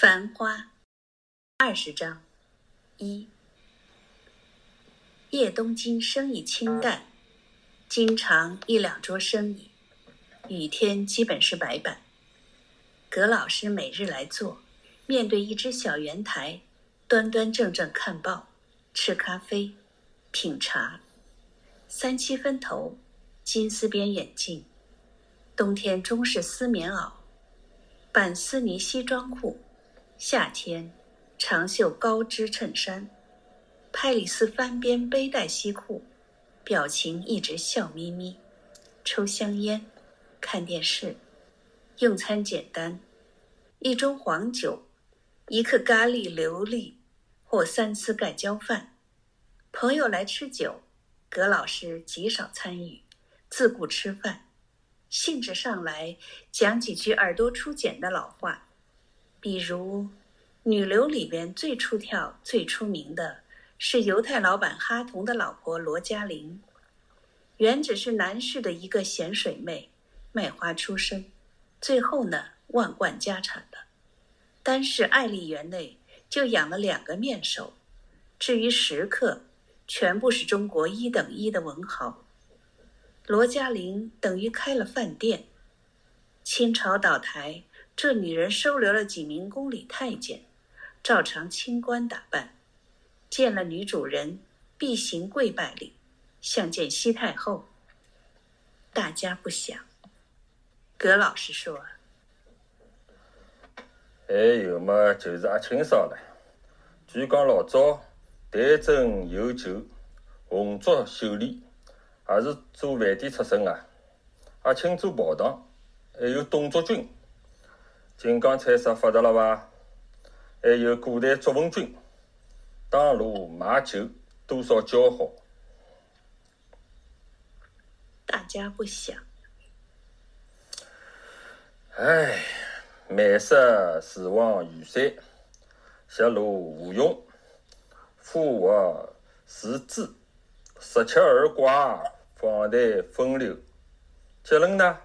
繁花，二十章，一。叶东京生意清淡，经常一两桌生意，雨天基本是白板。葛老师每日来坐，面对一只小圆台，端端正正看报、吃咖啡、品茶。三七分头，金丝边眼镜，冬天中式丝棉袄，板丝呢西装裤。夏天，长袖高支衬衫，派里斯翻边背带西裤，表情一直笑眯眯，抽香烟，看电视，用餐简单，一盅黄酒，一克咖喱琉璃或三丝盖浇饭。朋友来吃酒，葛老师极少参与，自顾吃饭，兴致上来讲几句耳朵出茧的老话。比如，女流里边最出挑、最出名的是犹太老板哈同的老婆罗嘉玲，原只是南市的一个咸水妹，卖花出身，最后呢万贯家产的。单是爱丽园内就养了两个面首，至于食客，全部是中国一等一的文豪。罗嘉玲等于开了饭店。清朝倒台。这女人收留了几名宫里太监，照常清官打扮，见了女主人必行跪拜礼，像见西太后。大家不想。葛老师说：“还有嘛，就是阿清爽了。据讲老早丹增有酒，红烛秀丽，也是做饭店出身啊。阿清做跑堂，还有董卓军。”金刚菜色发达了伐？还有古代作文君，当路卖酒，多少骄豪。大家不想。唉，满室死亡雨山，狭路无用，富卧是资，十七二卦，房台风流。结论呢？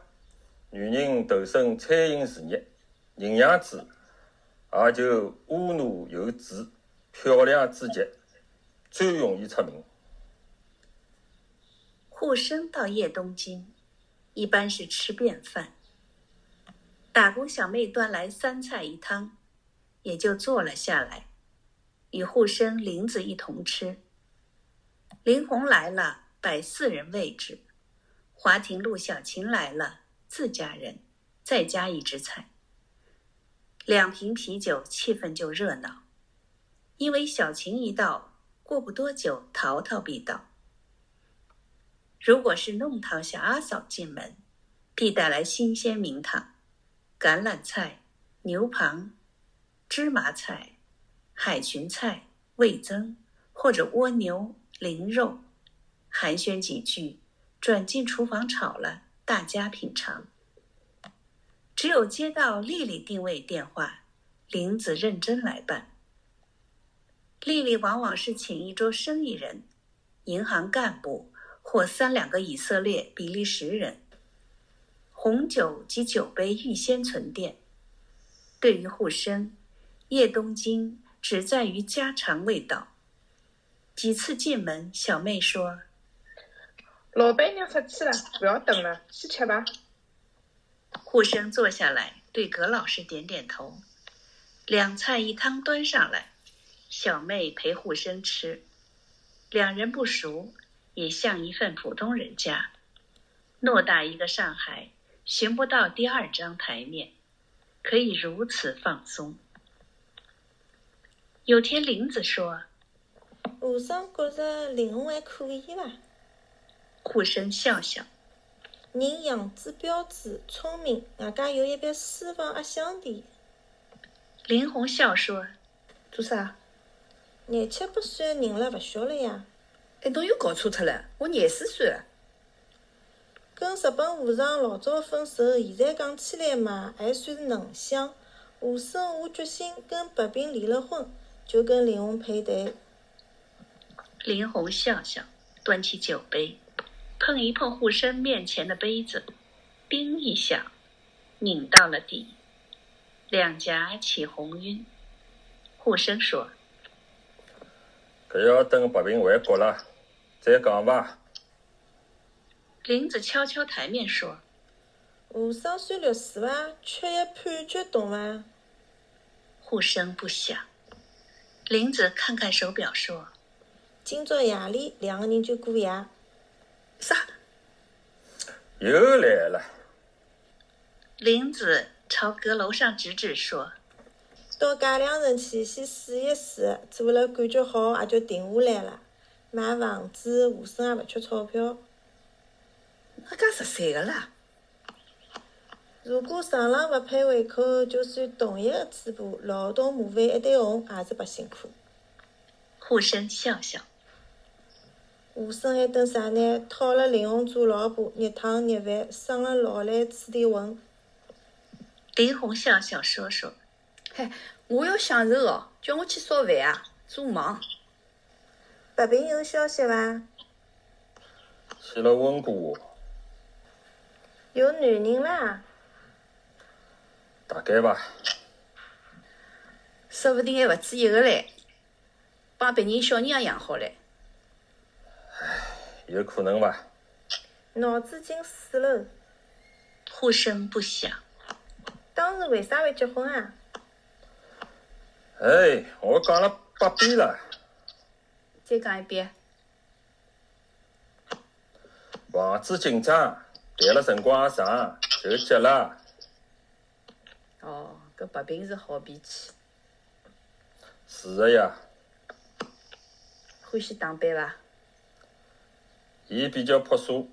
女人投身餐饮事业。营养子，也就婀娜有致、漂亮至极，最容易出名。沪生到夜东京，一般是吃便饭。打工小妹端来三菜一汤，也就坐了下来，与沪生林子一同吃。林红来了，摆四人位置；华亭陆小琴来了，自家人，再加一只菜。两瓶啤酒，气氛就热闹。因为小琴一到，过不多久，淘淘必到。如果是弄堂小阿嫂进门，必带来新鲜名堂：橄榄菜、牛蒡、芝麻菜、海裙菜、味增，或者蜗牛、灵肉。寒暄几句，转进厨房炒了，大家品尝。只有接到丽丽定位电话，林子认真来办。丽丽往往是请一桌生意人、银行干部或三两个以色列、比利时人。红酒及酒杯预先存垫。对于护生，叶东京只在于家常味道。几次进门，小妹说：“老板娘出去了，不要等了，去吃吧。”沪生坐下来，对葛老师点点头。两菜一汤端上来，小妹陪护生吃。两人不熟，也像一份普通人家。偌大一个上海，寻不到第二张台面，可以如此放松。有天，林子说：“吴生觉着林红还可以吧？”护生笑笑。人样子标致，聪明，外加有一笔私房压箱底。林红笑说：“做啥？廿七八岁人了，勿小了呀。”哎，侬又搞错脱了，我廿四岁了。跟日本和尚老早分手，现在讲起来嘛，还算是能相。武生下决心跟白冰离了婚，就跟林红配对。林红笑笑，端起酒杯。碰一碰护生面前的杯子，叮一下，拧到了底。两颊起红晕。护生说搿要等白平回国了再讲吧。林子敲敲台面说和尚算律师伐？缺一判决懂伐？护生不响。林子看看手表说今朝夜里两个人就过夜。啥？又来了，林子朝阁楼上指指说到界两城去先试一试，做了感觉好也就停下来了。买房子，和珅也勿缺钞票。那介十三个啦？如果上浪勿配胃口，就算同一个嘴巴，劳动模范一对红，也是白辛苦。护生笑笑。和珅还等啥呢？讨了林红做老婆，热汤热饭，生了老来吹点混。林红想想说说嘿，我要享受哦，叫我去烧饭啊，做梦。白平有消息伐？去了问过我，有男人啦？大概伐。说不定还勿止一个唻，帮别人小人也养好唻。有可能吧？脑子进水了。呼声不响。当时为啥会结婚啊？哎，我讲了八遍了，再讲一遍。房子紧张，谈了辰光也长，就结了。哦，搿白平是好脾气，是的呀，欢喜打扮伐？伊比较朴素，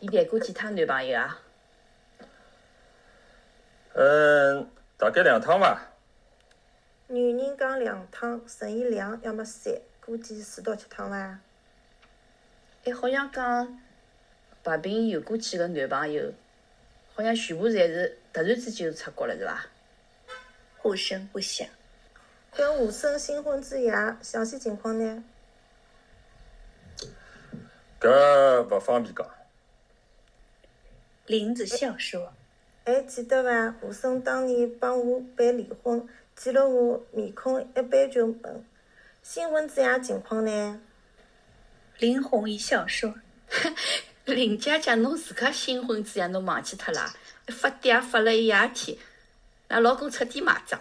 伊谈过几趟男朋友啊？嗯，大概两趟伐。女人讲两趟，乘以两要么三，估计四到七趟伐？哎，好像讲白平有过几个男朋友，好像全部侪是突然之间就出国了，是伐？不声不响。跟武生新婚之夜，详细情况呢？搿勿方便讲。林子笑说还记得伐？和珅当年帮我办离婚，见了我面孔一般就问新婚之夜情况呢？林红一笑说 林姐姐，侬自家新婚之夜侬忘记脱啦？发嗲发了一夜天，㑚老公彻底买账。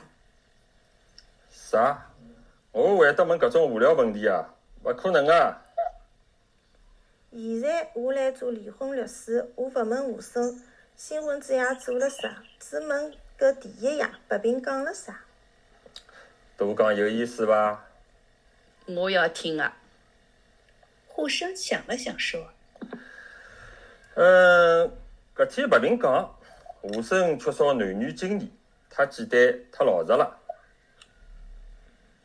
啥？我会得问搿种无聊问题啊？勿可能啊！现在我来做离婚律师，我勿问和珅新婚之夜做了啥，只问搿第一夜白平讲了啥。多讲有意思伐？我要听啊！护生想了想说嗯，搿天白平讲，和珅缺少男女经验，太简单，太老实了。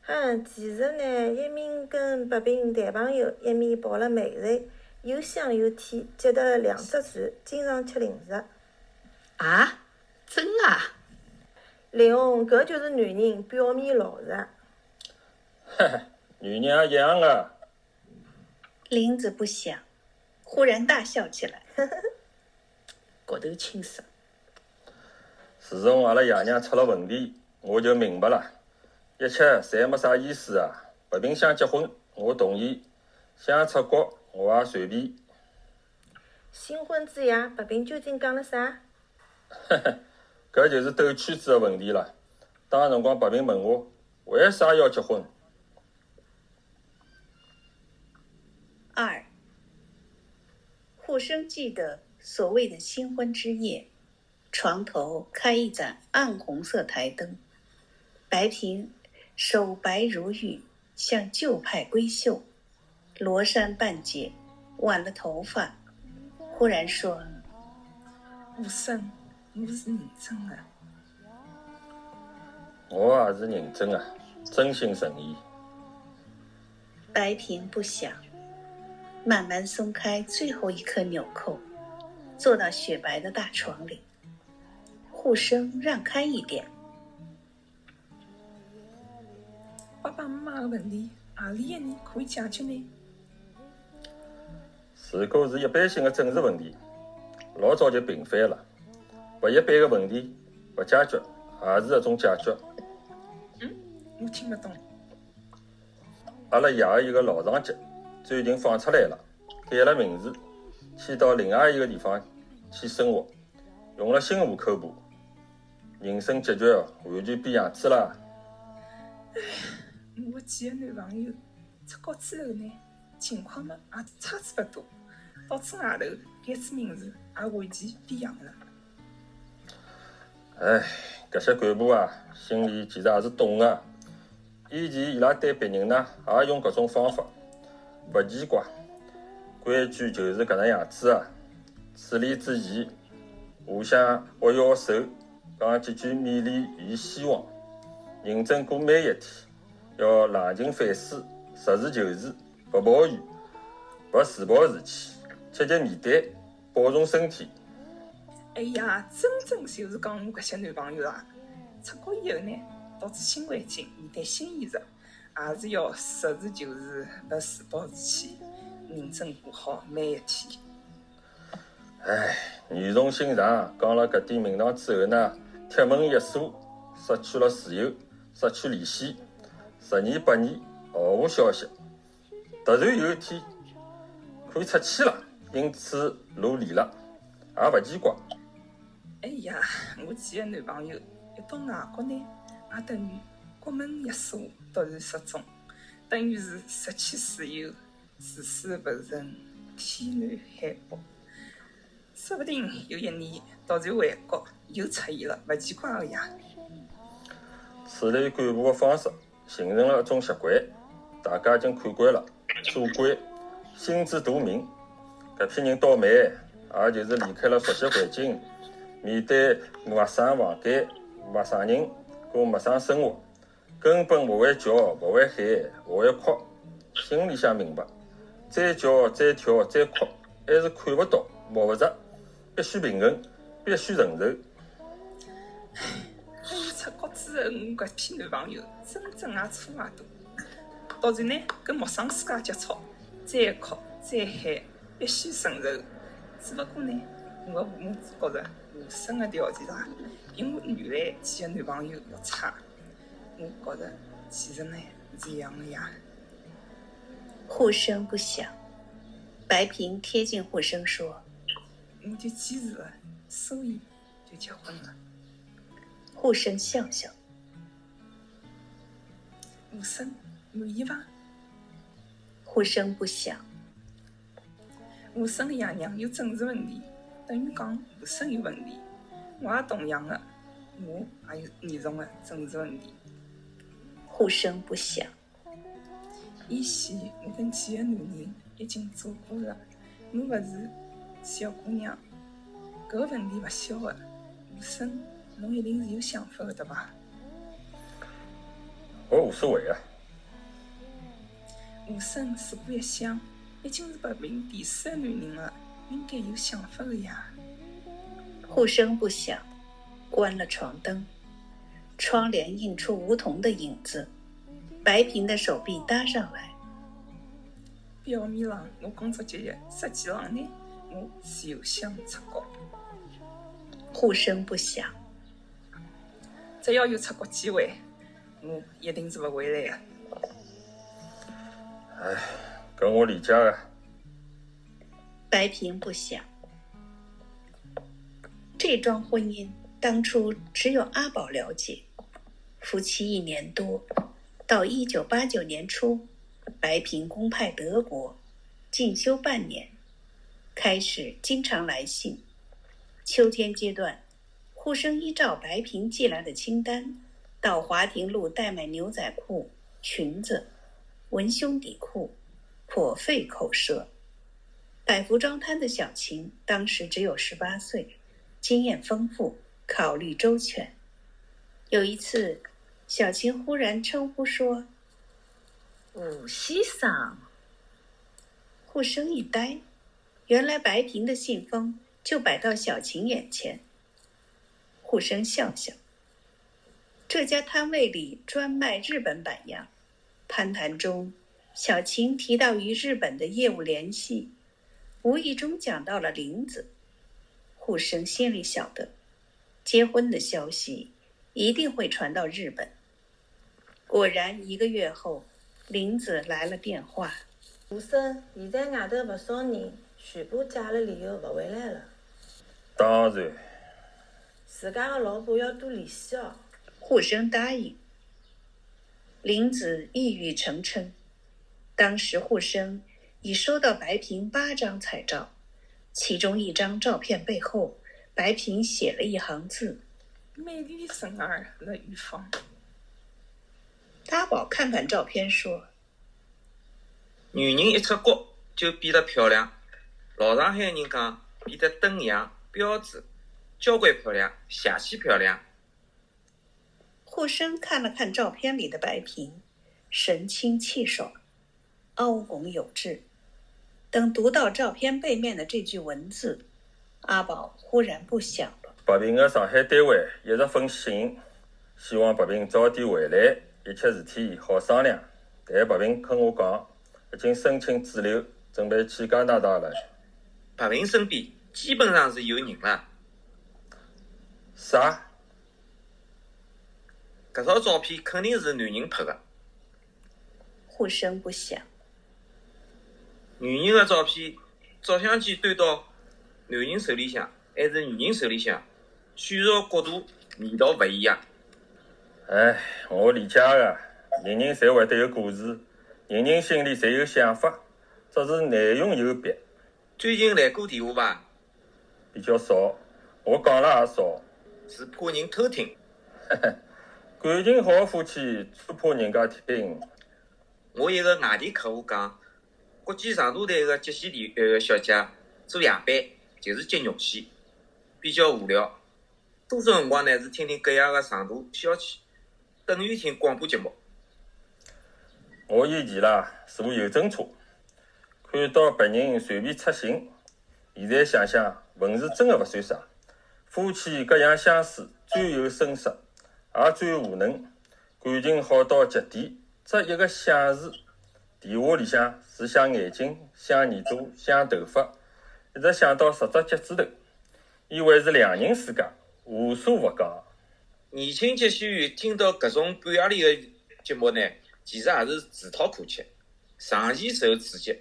嗯，其实呢，一面跟白平谈朋友，一面跑了美瑞，有香有甜，结得两只船，经常吃零食。啊？真啊？林红，搿就是男人，表面老实。哈哈，女人也一样的。林子不响，忽然大笑起来。骨头轻色。自从阿拉爷娘出了问题，我就明白了，一切侪没啥意思啊。白平想结婚，我同意；想出国，我也随便。新婚之夜，白冰究竟讲了啥？呵呵，搿就是兜圈子的问题了。当辰光，白冰问我为啥要结婚，二，互生记得所谓的新婚之夜，床头开一盏暗红色台灯，白平手白如玉，像旧派闺秀，罗衫半解，挽了头发，忽然说和珅，我是认真的。我也是认真的，真心诚意。白平不想，慢慢松开最后一颗纽扣，坐到雪白的大床里。护生让开一点，爸爸妈妈的问题，阿里一人可以解决呢？如果是一般性的政治问题，老早就平反了。勿一般的问题，勿勿解决也是一种解决。嗯我听勿懂。阿拉爷个一个老长节最近放出来了，改了名字，迁到另外一个地方去生活，用了新户口簿，人生结局完全变样子了。我几个男朋友出国之后呢，情况嘛也差之勿多，到此外头改次名字也完全变样了。唉，搿些干部啊，心里其实也是懂个。以前伊拉对别人呢，也用搿种方法，勿奇怪。规矩就是搿能样子个。处理之前，互相握握手，讲几句勉励与希望，认真过每一天。要冷静反思，实事求是，勿抱怨，勿自暴自弃，积极面对，保重身体。哎呀，真正就是讲我搿些男朋友啊，出国以后呢，到处新环境，面对新现实，也是要实事求是，勿自暴自弃，认真过好每一天。唉，语重心长讲了搿点名堂之后呢，铁门一锁，失去了自由，失去联系，十年八年毫无消息。突然有一天，可以出去了，因此露脸了，也勿奇怪。哎呀，我几个男朋友一到外国呢，也等于国门一锁，突然失踪，等于是失去自由，自视勿仁，天南海北。说不定有一年突然回国又出现了，勿奇怪个呀。此类干部的方式形成了一种习惯，大家已经看惯了，做惯，心知肚明。搿批人倒霉，也就是离开了熟悉环境。面对陌生房间、陌生人过陌生生活，根本勿会叫、勿会喊、勿会哭，心里向明白，再叫、再跳、再哭，还是看勿到、摸勿着，必须平衡，必须承受。出国之后，我搿批男朋友真正也差勿多。到船呢，跟陌生世界接触，再哭再喊，必须承受。只不过呢，我的父母觉着。我生的条件啦，比我原来几个男朋友要差。我觉着其实呢是一样的呀。护生不想，白萍贴近护生说：“我就坚持了，所以就结婚了。”护生笑笑：“护生满意伐？”护生不想，护生的爷娘有政治问题。等于讲无声有问题，我也同样的，我也有严重的政治问题。护生不响。以前我跟几个男人已经做过了，我勿是小姑娘，搿个问题勿小的。无生，侬一定是有想法的对伐？我无所谓啊。护生，如果一想，已经是白平第四个男人了。应该有想法的呀。护生不响，关了床灯，窗帘映出梧桐的影子，白萍的手臂搭上来。表面上我工作节约，实际上呢，我是有想出国。护生不想，只要有出国机会，我一定是不回来的。哎，跟我理解的。白萍不想，这桩婚姻当初只有阿宝了解。夫妻一年多，到一九八九年初，白萍公派德国进修半年，开始经常来信。秋天阶段，护生依照白萍寄来的清单，到华亭路代买牛仔裤、裙子、文胸底裤，颇费口舌。摆服装摊的小琴当时只有十八岁，经验丰富，考虑周全。有一次，小琴忽然称呼说：“吴先生。”护生一呆，原来白萍的信封就摆到小琴眼前。护生笑笑：“这家摊位里专卖日本版样。”攀谈中，小琴提到与日本的业务联系。无意中讲到了林子，护生心里晓得，结婚的消息一定会传到日本。果然，一个月后，林子来了电话。吴生，现在外头不少人，全部借了理由不回来了。当然，自家的老婆要多联系哦。护生答应。林子一语成谶。当时护生已收到白萍八张彩照，其中一张照片背后，白萍写了一行字：“美丽的神儿在远方。”阿宝看看照片说：“女人一出国就变得漂亮，老上海人讲变得登样标致，交关漂亮，邪气漂亮。”护生看了看照片里的白萍，神清气爽，凹拱有致。等读到照片背面的这句文字，阿宝忽然不想了。白萍的上海单位一直封信，希望白萍早点回来。一切事体好商量，但白萍跟我讲，已经申请滞留，准备去加拿大了。白萍身边基本上是有人了。啥？搿张照片肯定是男人拍的。护生不响。女人的照片，照相机端到男人手里向，还是女人手里向，选照角度、味道勿一样。哎，我理解个，人人侪会得有故事，人人心里侪有想法，只是内容有别。最近来过电话伐？比较少，我讲了也少。是怕人偷听。感情好的夫妻最怕人家听。我一个外地客户讲，国际长途队个接线员呃小姐做夜班，就是接肉线，比较无聊。多数辰光呢是听听隔夜个长途消遣。等于听广播节目。我以前啦坐邮政车，看到别人随便出行。现在想想，文字真的勿算啥。夫妻各样相思，最有声色，也最无能。感情好到极点，只一个想字。电话里向是想眼睛，想耳朵，想头发，一直想到十只脚趾头。以为是两人世界，无所勿讲。年轻接线员听到搿种半夜里的节目呢，其实也是自讨苦吃，长期受刺激。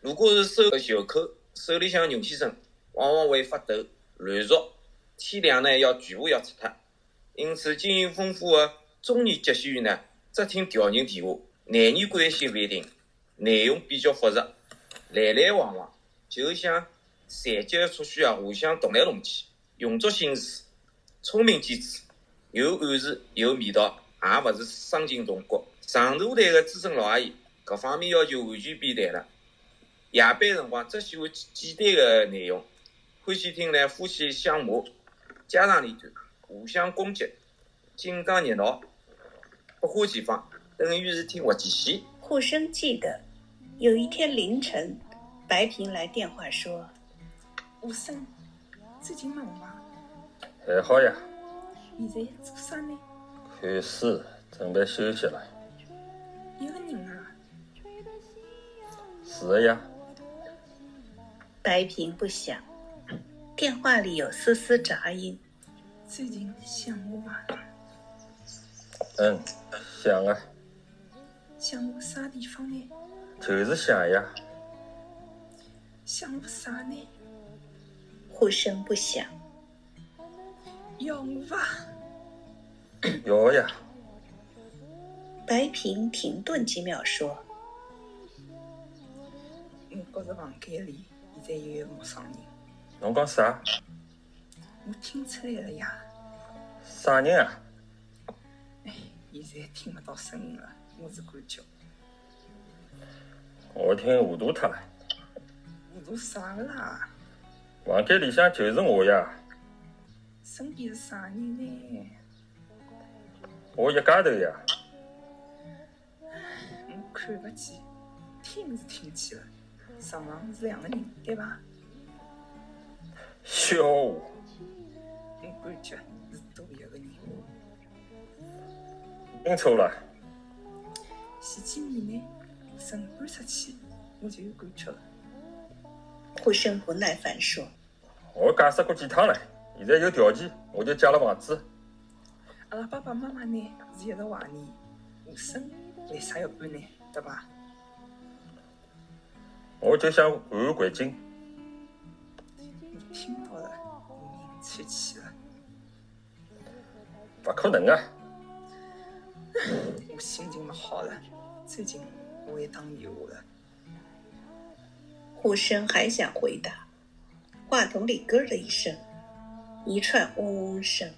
如果是收个袖口，手里向牛先生往往会发抖、乱熟，天亮呢要全部要拆脱。因此，经验丰富的中年接线员呢，只听调人电话，男女关系勿一定，内容比较复杂，来来往往，就像残疾的触须啊，互相动来动去，用足心思，聪明机智。有暗示，有味道，也勿是伤筋动骨。长途队的资深老阿姨，各方面要求完全变态了。夜班辰光只喜欢简单的内容，欢喜听呢夫妻相骂、家长里短、互相攻击、紧张热闹、百花齐放，等于是听滑稽戏。护生记得，有一天凌晨，白平来电话说：“吴生，最近忙吗？”还好呀。现在做啥呢？看书，准备休息了。一个人啊？是的呀。白平不想，电话里有丝丝杂音。最近想我伐？嗯，想啊。想我啥地方呢？就是想呀。想我啥呢？呼声不响。要我伐？要呀。白萍停顿几秒说：“我觉着房间里现在有一个陌生人。”侬讲啥？我听出来了呀。啥人啊？哎，现在听不到声音了，我是感觉。我听糊涂脱了。糊涂啥个啦？房间里向就是我呀。身边是啥人呢？我一家头呀。我看不见，听是听见了，床上是两个人，对吧？笑话。我感觉是多一个人。听错了。前几年呢，晨搬出去，我就有感觉了。护生不耐烦说：“我解释过几趟了。”现在有条件，我就借了房子。阿拉爸爸妈妈呢是一直怀疑吴声为啥要搬呢，对吧？我就想换换环境。你听到了，无名吹气了。勿可能啊！我心情勿好了，最近我会打电话了。护生还想回答，话筒里咯的一声，一串嗡嗡声。